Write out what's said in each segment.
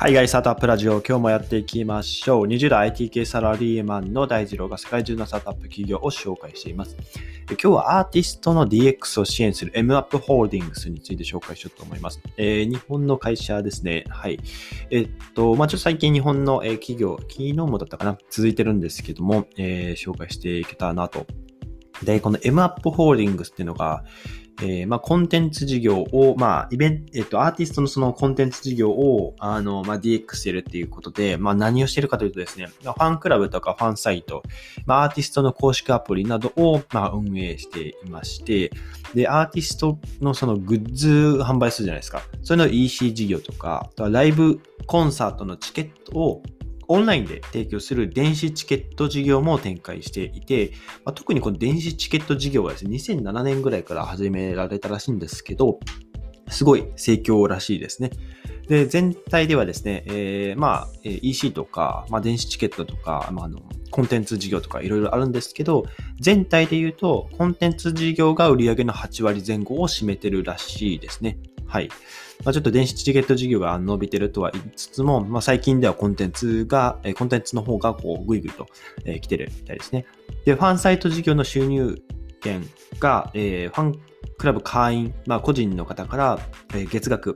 海外スタートアップラジオ、今日もやっていきましょう。20代 IT 系サラリーマンの大二郎が世界中のスタートアップ企業を紹介しています。今日はアーティストの DX を支援する MUP ホールディングスについて紹介しようと思います。えー、日本の会社ですね。はい。えっと、まあ、ちょっと最近日本の企業、昨日もだったかな、続いてるんですけども、えー、紹介していけたらなと。で、この MUP ホールディングスっていうのが、えー、まあ、コンテンツ事業を、まあ、イベント、えっと、アーティストのそのコンテンツ事業を、あの、まあ、DX してるっていうことで、まあ、何をしてるかというとですね、ファンクラブとかファンサイト、まあ、アーティストの公式アプリなどを、まあ、運営していまして、で、アーティストのそのグッズ販売するじゃないですか。それの EC 事業とか、あとはライブコンサートのチケットをオンラインで提供する電子チケット事業も展開していて、まあ、特にこの電子チケット事業はですね、2007年ぐらいから始められたらしいんですけど、すごい盛況らしいですね。で、全体ではですね、えー、まあ、EC とか、まあ、電子チケットとか、まあ、あの、コンテンツ事業とかいろいろあるんですけど、全体で言うと、コンテンツ事業が売上の8割前後を占めてるらしいですね。はい。まあ、ちょっと電子チケット事業が伸びてるとは言いつつも、まあ、最近ではコンテンツが、コンテンツの方がこうぐいぐいと、え来てるみたいですね。で、ファンサイト事業の収入源が、えー、ファンクラブ会員、まあ、個人の方から、えー、月額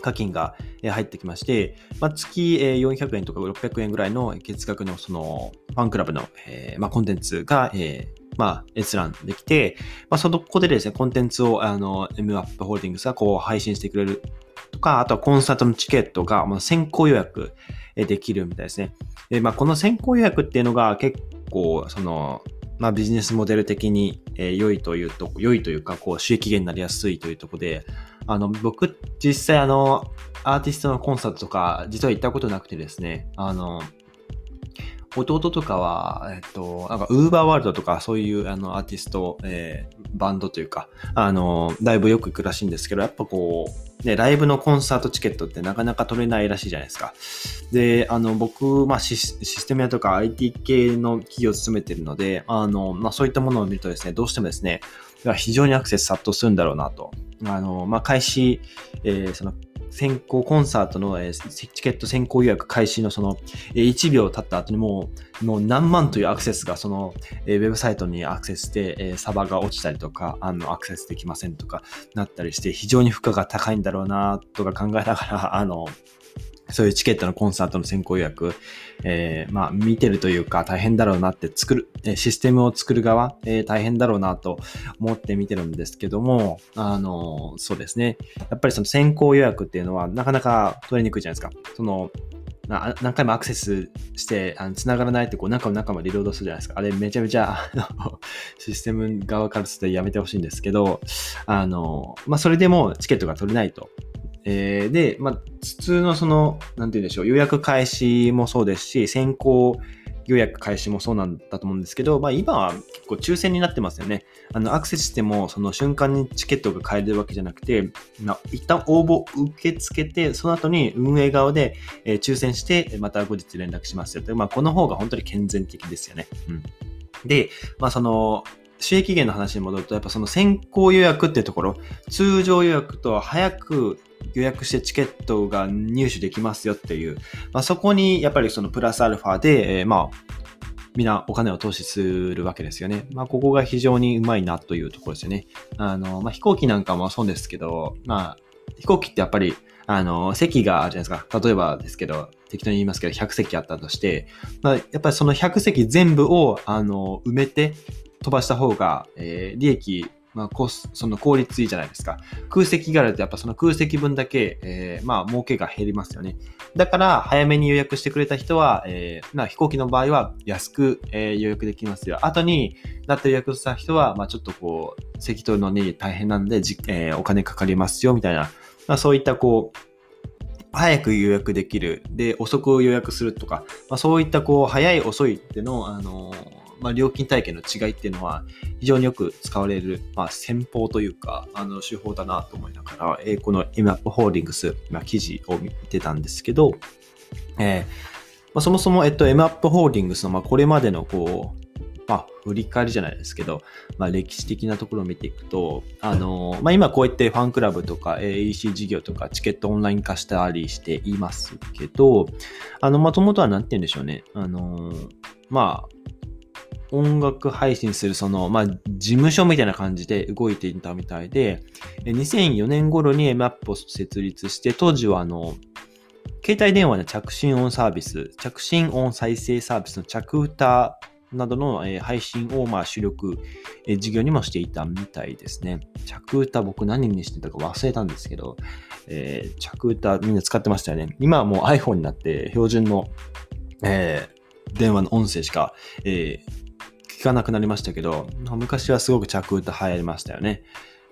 課金が入ってきまして、まあ、月400円とか600円ぐらいの月額のそのファンクラブの、えーまあ、コンテンツが、えーまあ、閲覧できて、まあ、そこでですね、コンテンツを、あの、MUP ホールディングスがこう配信してくれるとか、あとはコンサートのチケットが、まあ、先行予約できるみたいですね。で、まあ、この先行予約っていうのが結構、その、まあ、ビジネスモデル的に、え、良いというと、良いというか、こう、収益源になりやすいというところで、あの、僕、実際あの、アーティストのコンサートとか、実は行ったことなくてですね、あの、弟とかは、えっと、なんか、ウーバーワールドとか、そういうあのアーティスト、えー、バンドというか、あの、ライブよく行くらしいんですけど、やっぱこう、ね、ライブのコンサートチケットってなかなか取れないらしいじゃないですか。で、あの、僕、まあシ、システム屋とか IT 系の企業を務めてるので、あの、まあ、そういったものを見るとですね、どうしてもですね、非常にアクセス殺到するんだろうなと。あの、まあ、開始、えー、その、先行コンサートの、えチケット先行予約開始のその、え1秒経った後にもう、もう何万というアクセスがその、えウェブサイトにアクセスして、えサーバーが落ちたりとか、あの、アクセスできませんとかなったりして、非常に負荷が高いんだろうなとか考えながら、あの、そういうチケットのコンサートの先行予約、えー、まあ、見てるというか大変だろうなって作る、システムを作る側、えー、大変だろうなと思って見てるんですけども、あの、そうですね。やっぱりその先行予約っていうのはなかなか取りにくいじゃないですか。その、な何回もアクセスして、あの繋がらないってこう中の中までリロードするじゃないですか。あれめちゃめちゃ、あの システム側からするとやめてほしいんですけど、あの、まあ、それでもチケットが取れないと。えー、で、まあ、普通のその、なんて言うんでしょう、予約開始もそうですし、先行予約開始もそうなんだと思うんですけど、まあ今は結構抽選になってますよね。あの、アクセスしてもその瞬間にチケットが買えるわけじゃなくて、まあ、一旦応募受け付けて、その後に運営側で、えー、抽選して、また後日連絡しますよと。まあこの方が本当に健全的ですよね。うん。で、まあその、収益源の話に戻ると、やっぱその先行予約っていうところ、通常予約と早く予約してチケットが入手できますよっていう、まあ、そこにやっぱりそのプラスアルファで、えー、まあ、みんなお金を投資するわけですよね。まあ、ここが非常にうまいなというところですよね。あの、まあ、飛行機なんかもそうですけど、まあ、飛行機ってやっぱり、あの、席があるじゃないですか。例えばですけど、適当に言いますけど、100席あったとして、まあ、やっぱりその100席全部を、あの、埋めて飛ばした方が、えー、利益まあ、コス、その効率いいじゃないですか。空席があるとやっぱその空席分だけ、えー、まあ、儲けが減りますよね。だから、早めに予約してくれた人は、えー、まあ、飛行機の場合は安く、えー、予約できますよ。後になって予約した人は、まあ、ちょっとこう、席取るのに大変なんで、じえ、お金かかりますよ、みたいな、まあ、そういったこう、早く予約できる。で、遅く予約するとか、まあ、そういったこう、早い遅いっての、あのーまあ、料金体系の違いっていうのは非常によく使われる、まあ、戦法というか、あの手法だなと思いながら、えー、この MAP ホールディングス、まあ、記事を見てたんですけど、えーまあ、そもそも、えっと、MAP ホールディングスの、まあ、これまでのこう、まあ、振り返りじゃないですけど、まあ、歴史的なところを見ていくと、あの、まあ、今こうやってファンクラブとか EC 事業とかチケットオンライン化したりしていますけど、あの、もともとは何て言うんでしょうね。あの、まあ、音楽配信するその、まあ、事務所みたいな感じで動いていたみたいで、2004年頃に MAP を設立して、当時はあの、携帯電話の着信音サービス、着信音再生サービスの着歌などの、配信をまあ主力、事業にもしていたみたいですね。着歌僕何にしてたか忘れたんですけど、えー、着歌みんな使ってましたよね。今はもう iPhone になって標準の、えー、電話の音声しか、えー、聞かなくなりましたけど、昔はすごく着歌流行りましたよね。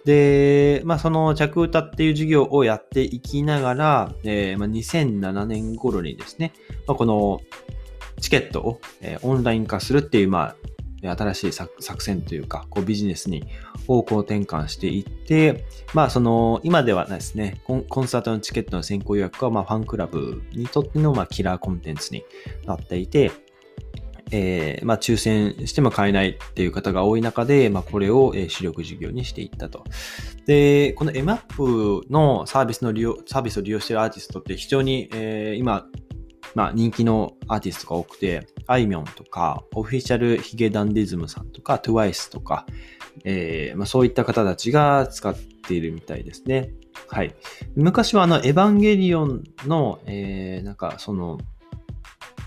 で、まあ、その着歌っていう授業をやっていきながら、えーまあ、2007年頃にですね、まあ、このチケットを、えー、オンライン化するっていう、まあ、新しい作戦というか、こうビジネスに方向転換していって、まあその、今ではないですね、コンコンサートのチケットの先行予約は、まあファンクラブにとっての、まあキラーコンテンツになっていて、えー、まあ抽選しても買えないっていう方が多い中で、まあこれを、え主力事業にしていったと。で、この MAP のサービスの利用、サービスを利用しているアーティストって非常に、えー、今、まあ、人気のアーティストが多くて、あいみょんとか、 Official髭男dism さんとか、TWICE とか、えーまあ、そういった方たちが使っているみたいですね。はい。昔はあの、エヴァンゲリオンの、えー、なんかその、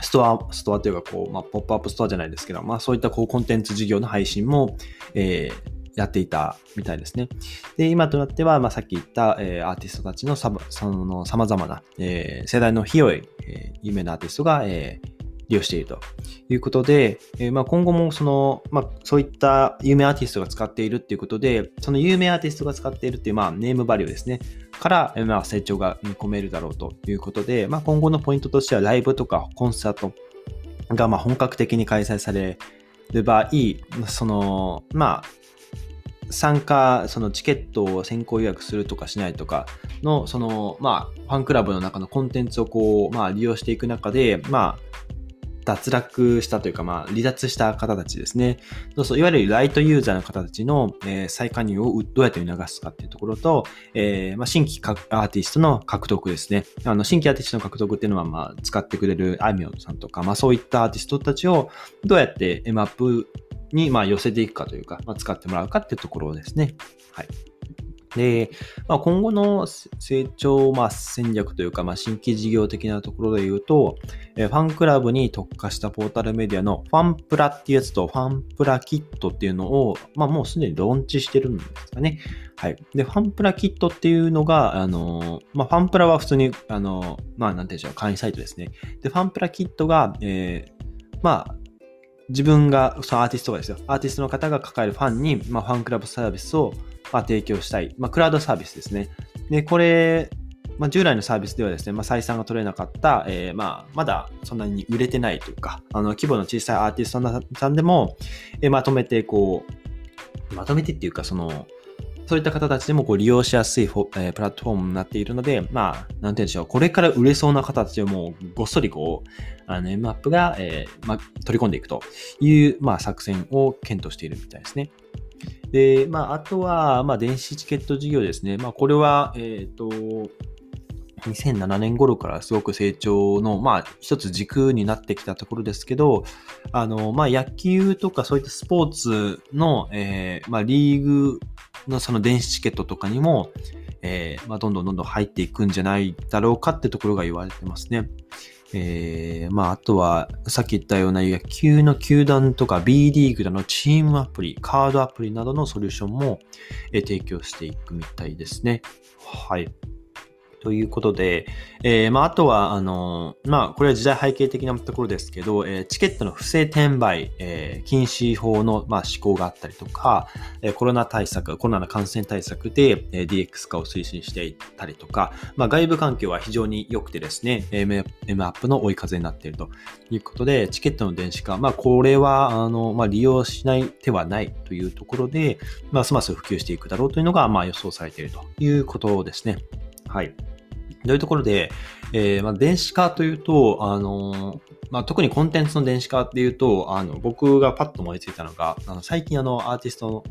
ストア、ストアというか、こう、まあ、ポップアップストアじゃないですけど、まあ、そういったこう、コンテンツ事業の配信も、えー、やっていたみたいですね。で、今となっては、まあ、さっき言った、えー、アーティストたちのさその様々な、えー、世代の広い、えー、有名なアーティストが、えー、利用しているということで、えーまあ、今後もその、まあ、そういった有名アーティストが使っているっていうことで、その有名アーティストが使っているっていう、まあ、ネームバリューですね。から、まあ、成長が見込めるだろうということで、まあ、今後のポイントとしては、ライブとかコンサートが、まあ、本格的に開催される場合、その、まあ、参加、そのチケットを先行予約するとかしないとかの、その、まあ、ファンクラブの中のコンテンツをこう、まあ、利用していく中で、まあ、脱落したというか、まあ、離脱した方たちですね。そうそういわゆるライトユーザーの方たちの、えー、再加入をどうやって促すかっていうところと、えーまあ、新規アーティストの獲得ですね。あの新規アーティストの獲得っていうのは、まあ、使ってくれるあいみょんさんとか、まあ、そういったアーティストたちをどうやって M アップに、まあ、寄せていくかというか、まあ、使ってもらうかっていうところですね。はい。で、まあ、今後の成長、まあ、戦略というか、まあ、新規事業的なところで言うと、えファンクラブに特化したポータルメディアのファンプラっていうやつとファンプラキットっていうのを、まあ、もうすでにローンチしてるんですかね。はい。で、ファンプラキットっていうのが、あの、まあ、ファンプラは普通に、あの、まあ、なんていうんでしょう、会員サイトですね。で、ファンプラキットが、えー、まあ、自分が、そのアーティストがですよ、アーティストの方が抱えるファンに、まあ、ファンクラブサービスを、まあ、提供したい。まあ、クラウドサービスですね。で、これ、まあ、従来のサービスではですね、まあ、採算が取れなかった、えー、まあ、まだそんなに売れてないというか、あの、規模の小さいアーティストさんでも、えー、まとめて、こう、まとめてっていうか、その、そういった方たちでもこう利用しやすいフォ、えー、プラットフォームになっているので、まあ、なんて言うんでしょう、これから売れそうな方たちをもうごっそりこう、あの、M アップが、えーまあ、取り込んでいくという、まあ、作戦を検討しているみたいですね。で、まあ、あとは、まあ、電子チケット事業ですね。まあ、これは、えっ、ー、と、2007年頃からすごく成長の、まあ、一つ軸になってきたところですけど、あの、まあ、野球とかそういったスポーツの、えー、まあ、リーグのその電子チケットとかにも、えー、まあ、どんどんどんどん入っていくんじゃないだろうかってところが言われてますね。えー、まあ、あとは、さっき言ったような野球の球団とか B リーグでのチームアプリ、カードアプリなどのソリューションも、え、提供していくみたいですね。はい。ということで、えー、まあ、あとは、あの、まあ、これは時代背景的なところですけど、えー、チケットの不正転売、えー、禁止法の、まあ、施行があったりとか、えー、コロナ対策、コロナの感染対策で、えー、DX 化を推進していったりとか、まあ、外部環境は非常に良くてですね、M, M アップの追い風になっているということで、チケットの電子化、まあ、これは、あの、まあ、利用しない手はないというところで、まあ、ますます普及していくだろうというのが、まあ、予想されているということですね。はい。どういうところで、えーまあ、電子化というと、あのーまあ、特にコンテンツの電子化っていうと、あの僕がパッと思いついたのが、あの最近あのアーティストの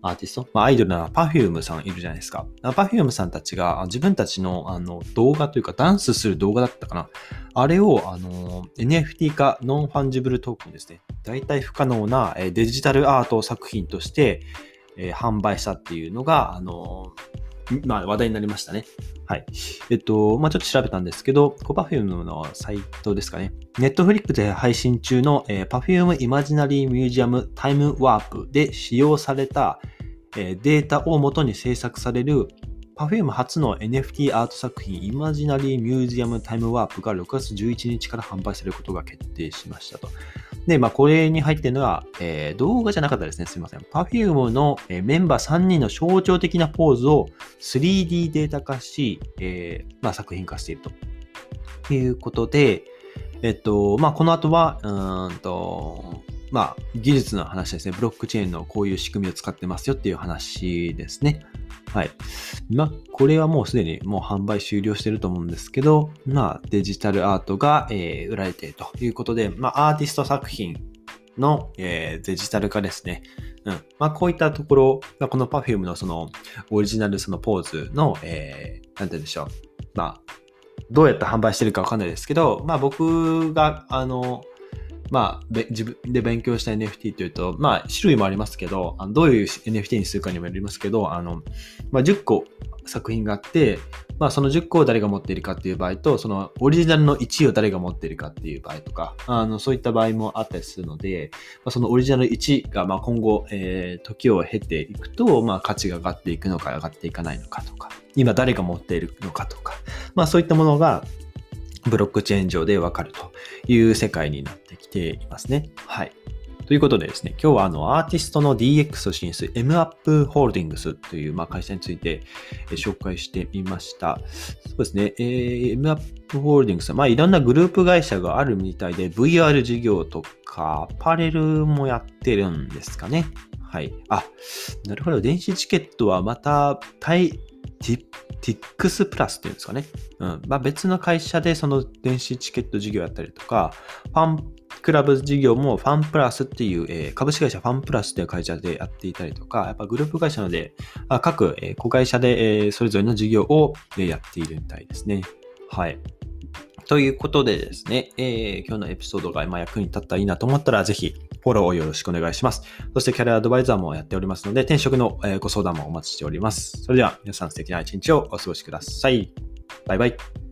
アーティスト、まあ、アイドルな Perfume さんいるじゃないですか。Perfume さんたちが自分たちのあの動画というかダンスする動画だったかな。あれをあの NFT 化、ノンファンジブルトークンですね。代替不可能なデジタルアート作品として、え、販売したっていうのが、あのまあ、話題になりましたね。はい。えっと、まあ、ちょっと調べたんですけど、 Perfume のサイトですかね。 Netflix で配信中の、えー、 Perfume Imaginary Museum Time Warp で使用された、えー、データを元に制作される Perfume 初の NFT アート作品 Imaginary Museum Time Warp が6月11日から販売されることが決定しましたと。で、まあ、これに入ってるのは、えー、動画じゃなかったですね。すいません。Perfume の、えー、メンバー3人の象徴的なポーズを 3D データ化し、えー、まあ、作品化しているということで、えっと、まあ、この後は、うんと、まあ、技術の話ですね。ブロックチェーンのこういう仕組みを使ってますよっていう話ですね。はい。まあ、これはもうすでにもう販売終了してると思うんですけど、まあ、デジタルアートが、えー、売られているということで、まあ、アーティスト作品の、えー、デジタル化ですね。うん。まあ、こういったところが、この Perfume のその、オリジナルそのポーズの、えー、なんて言うんでしょう。まあ、どうやって販売してるかわかんないですけど、まあ、僕が、あの、まあ、自分で勉強した NFT というと、まあ、種類もありますけど、どういう NFT にするかにもよりますけど、あの、まあ、10個作品があって、まあ、その10個を誰が持っているかっていう場合と、そのオリジナルの1位を誰が持っているかっていう場合とか、あのそういった場合もあったりするので、まあ、そのオリジナル1がまあ今後、えー、時を経ていくと、まあ、価値が上がっていくのか上がっていかないのかとか、今誰が持っているのかとか、まあ、そういったものが、ブロックチェーン上でわかるという世界になってきていますね。はい。ということでですね、今日はあのアーティストの DX を支援する MUP ホールディングスというまあ会社について紹介してみました。そうですね、えー、MUP ホールディングスまあいろんなグループ会社があるみたいで VR 事業とかアパレルもやってるんですかね。はい。あ、なるほど。電子チケットはまた対 TIX プラスっていうんですかね。うん。まあ別の会社でその電子チケット事業やったりとか、ファンクラブ事業もファンプラスっていう、えー、株式会社ファンプラスっていう会社でやっていたりとか、やっぱグループ会社なので、あ各、えー、子会社で、えー、それぞれの事業を、え、やっているみたいですね。はい。ということでですね、えー、今日のエピソードが今役に立ったらいいなと思ったら、ぜひフォローをよろしくお願いします。そしてキャリアアドバイザーもやっておりますので、転職のご相談もお待ちしております。それでは皆さん素敵な一日をお過ごしください。バイバイ。